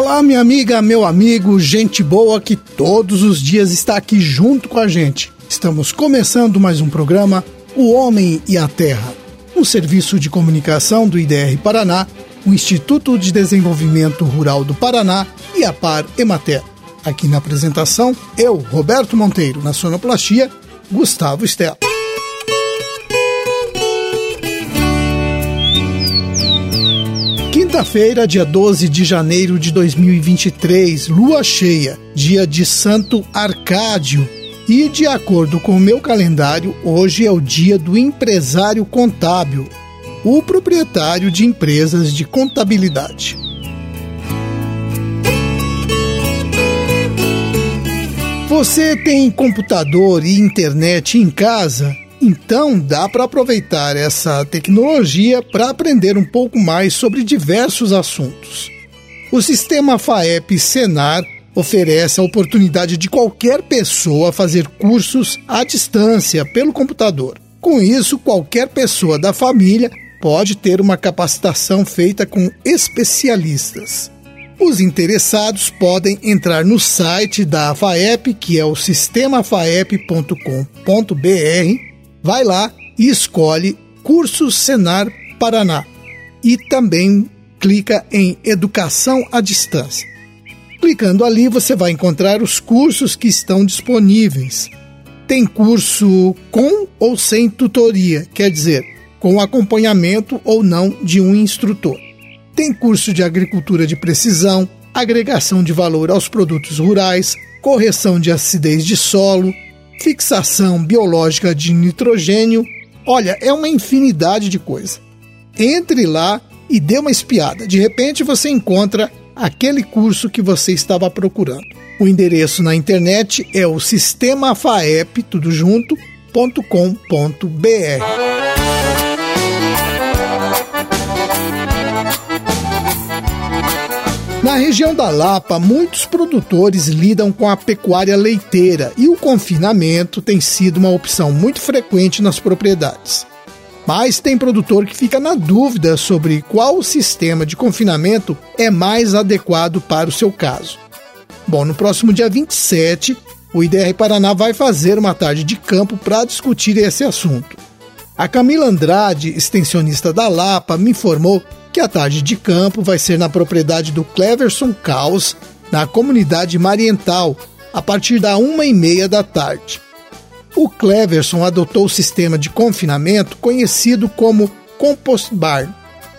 Olá, minha amiga, meu amigo, gente boa que todos os dias está aqui junto com a gente. Estamos começando mais um programa, O Homem e a Terra, um serviço de comunicação do IDR Paraná, o Instituto de Desenvolvimento Rural do Paraná e a Par Emater. Aqui na apresentação, eu, Roberto Monteiro, na sonoplastia, Gustavo Stella. Quinta-feira, dia 12 de janeiro de 2023, lua cheia, dia de Santo Arcádio. E de acordo com o meu calendário, hoje é o dia do empresário contábil, o proprietário de empresas de contabilidade. Você tem computador e internet em casa? Então dá para aproveitar essa tecnologia para aprender um pouco mais sobre diversos assuntos. O sistema FAEP Senar oferece a oportunidade de qualquer pessoa fazer cursos à distância pelo computador. Com isso, qualquer pessoa da família pode ter uma capacitação feita com especialistas. Os interessados podem entrar no site da FAEP, que é o sistemafaep.com.br, vai lá e escolhe Curso Senar Paraná e também clica em Educação à Distância. Clicando ali, você vai encontrar os cursos que estão disponíveis. Tem curso com ou sem tutoria, quer dizer, com acompanhamento ou não de um instrutor. Tem curso de agricultura de precisão, agregação de valor aos produtos rurais, correção de acidez de solo, fixação biológica de nitrogênio. Olha, é uma infinidade de coisas. Entre lá e dê uma espiada. De repente você encontra aquele curso que você estava procurando. O endereço na internet é o sistemafaep, tudo junto, Na região da Lapa, muitos produtores lidam com a pecuária leiteira e o confinamento tem sido uma opção muito frequente nas propriedades. Mas tem produtor que fica na dúvida sobre qual sistema de confinamento é mais adequado para o seu caso. Bom, no próximo dia 27, o IDR Paraná vai fazer uma tarde de campo para discutir esse assunto. A Camila Andrade, extensionista da Lapa, me informou que a tarde de campo vai ser na propriedade do Cleverson Caos, na comunidade Mariental, a partir da uma e meia da tarde. O Cleverson adotou o sistema de confinamento conhecido como Compost Barn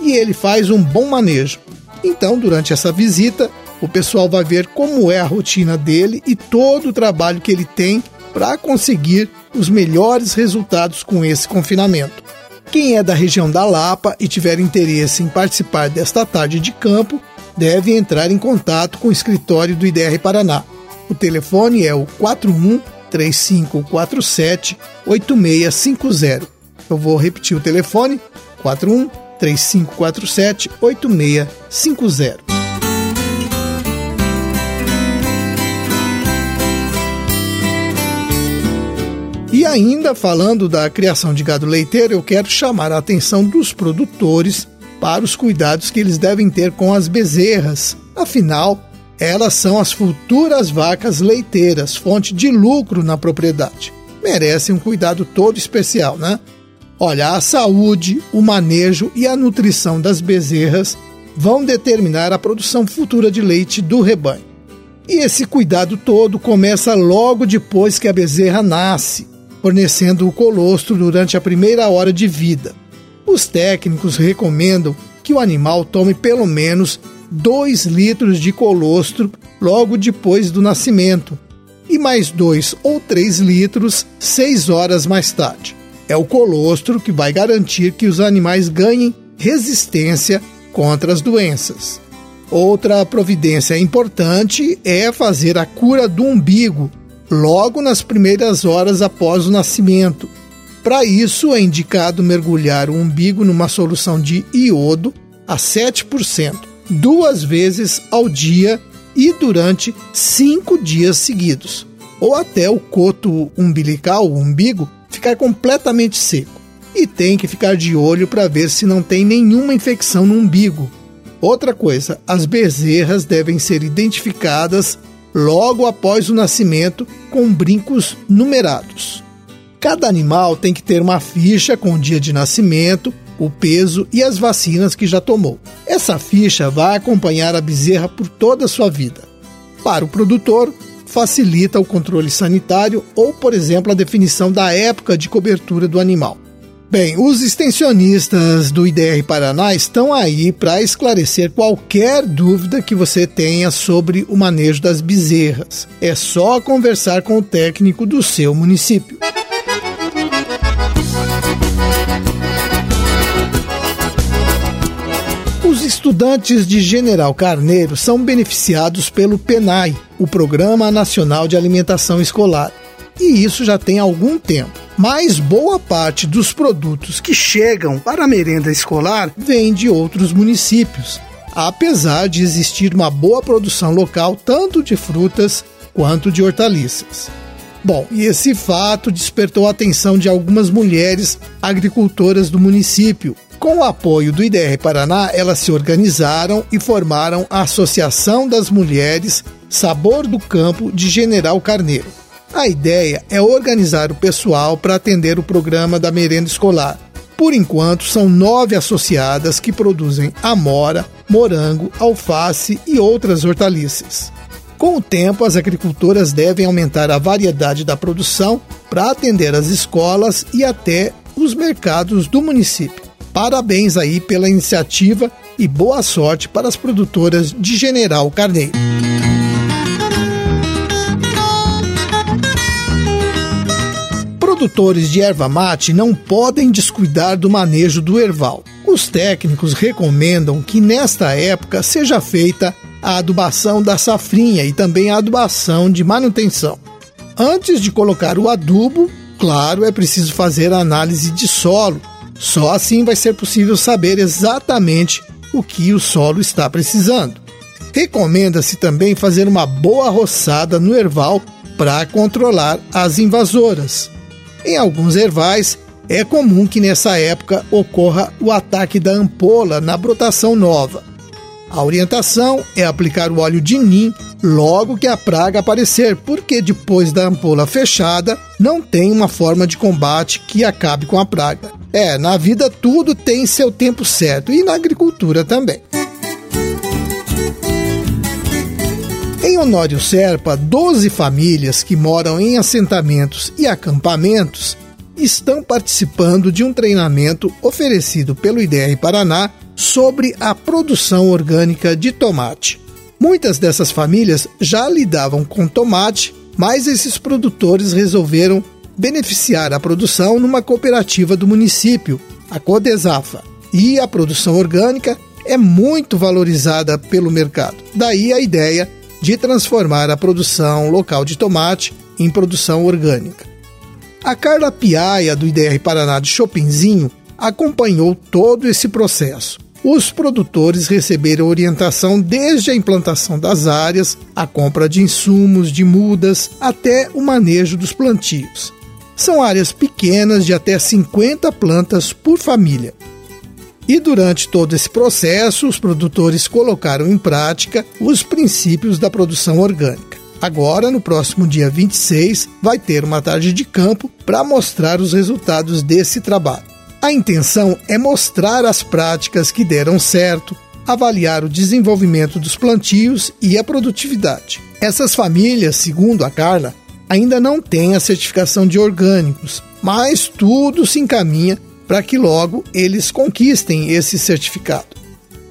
e ele faz um bom manejo. Então, durante essa visita, o pessoal vai ver como é a rotina dele e todo o trabalho que ele tem para conseguir os melhores resultados com esse confinamento. Quem é da região da Lapa e tiver interesse em participar desta tarde de campo, deve entrar em contato com o escritório do IDR Paraná. O telefone é o 41 3547 8650. Eu vou repetir o telefone: 41 3547 8650. E ainda falando da criação de gado leiteiro, eu quero chamar a atenção dos produtores para os cuidados que eles devem ter com as bezerras. Afinal, elas são as futuras vacas leiteiras, fonte de lucro na propriedade. Merecem um cuidado todo especial, né? Olha, a saúde, o manejo e a nutrição das bezerras vão determinar a produção futura de leite do rebanho. E esse cuidado todo começa logo depois que a bezerra nasce fornecendo o colostro durante a primeira hora de vida. Os técnicos recomendam que o animal tome pelo menos 2 litros de colostro logo depois do nascimento e mais 2 ou 3 litros 6 horas mais tarde. É o colostro que vai garantir que os animais ganhem resistência contra as doenças. Outra providência importante é fazer a cura do umbigo, logo nas primeiras horas após o nascimento. Para isso, é indicado mergulhar o umbigo numa solução de iodo a 7%, duas vezes ao dia e durante cinco dias seguidos, ou até o coto umbilical, o umbigo, ficar completamente seco. E tem que ficar de olho para ver se não tem nenhuma infecção no umbigo. Outra coisa, as bezerras devem ser identificadas logo após o nascimento com brincos numerados. Cada animal tem que ter uma ficha com o dia de nascimento, o peso e as vacinas que já tomou. Essa ficha vai acompanhar a bezerra por toda a sua vida. Para o produtor, facilita o controle sanitário ou, por exemplo, a definição da época de cobertura do animal. Bem, os extensionistas do IDR Paraná estão aí para esclarecer qualquer dúvida que você tenha sobre o manejo das bezerras. É só conversar com o técnico do seu município. Os estudantes de General Carneiro são beneficiados pelo PENAI, o Programa Nacional de Alimentação Escolar. E isso já tem algum tempo. Mas boa parte dos produtos que chegam para a merenda escolar vem de outros municípios, apesar de existir uma boa produção local tanto de frutas quanto de hortaliças. Bom, e esse fato despertou a atenção de algumas mulheres agricultoras do município, com o apoio do IDR Paraná, elas se organizaram e formaram a Associação das Mulheres Sabor do Campo de General Carneiro. A ideia é organizar o pessoal para atender o programa da merenda escolar. Por enquanto, são nove associadas que produzem amora, morango, alface e outras hortaliças. Com o tempo, as agricultoras devem aumentar a variedade da produção para atender as escolas e até os mercados do município. Parabéns aí pela iniciativa e boa sorte para as produtoras de General Carneiro. Produtores de erva mate não podem descuidar do manejo do erval. Os técnicos recomendam que nesta época seja feita a adubação da safrinha e também a adubação de manutenção. Antes de colocar o adubo, claro, é preciso fazer a análise de solo só assim vai ser possível saber exatamente o que o solo está precisando. Recomenda-se também fazer uma boa roçada no erval para controlar as invasoras. Em alguns ervais, é comum que nessa época ocorra o ataque da ampola na brotação nova. A orientação é aplicar o óleo de nim logo que a praga aparecer, porque depois da ampola fechada não tem uma forma de combate que acabe com a praga. É, na vida tudo tem seu tempo certo e na agricultura também. Em Honório Serpa, 12 famílias que moram em assentamentos e acampamentos estão participando de um treinamento oferecido pelo IDR Paraná sobre a produção orgânica de tomate. Muitas dessas famílias já lidavam com tomate, mas esses produtores resolveram beneficiar a produção numa cooperativa do município, a Codesafa. E a produção orgânica é muito valorizada pelo mercado. Daí a ideia de transformar a produção local de tomate em produção orgânica. A Carla Piaia, do IDR Paraná de Chopinzinho, acompanhou todo esse processo os produtores receberam orientação desde a implantação das áreas, a compra de insumos, de mudas, até o manejo dos plantios. São áreas pequenas de até 50 plantas por família. E durante todo esse processo, os produtores colocaram em prática os princípios da produção orgânica. Agora, no próximo dia 26, vai ter uma tarde de campo para mostrar os resultados desse trabalho. A intenção é mostrar as práticas que deram certo, avaliar o desenvolvimento dos plantios e a produtividade. Essas famílias, segundo a Carla, ainda não têm a certificação de orgânicos, mas tudo se encaminha para que logo eles conquistem esse certificado.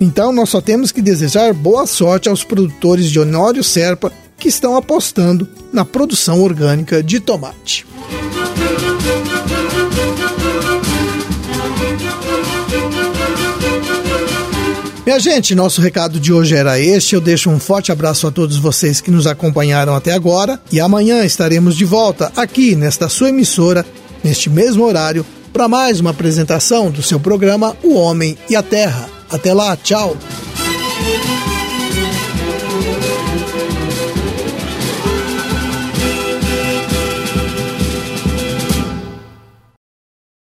Então, nós só temos que desejar boa sorte aos produtores de Honório Serpa que estão apostando na produção orgânica de tomate. Minha gente, nosso recado de hoje era este. Eu deixo um forte abraço a todos vocês que nos acompanharam até agora e amanhã estaremos de volta aqui nesta sua emissora, neste mesmo horário, para mais uma apresentação do seu programa O Homem e a Terra. Até lá, tchau!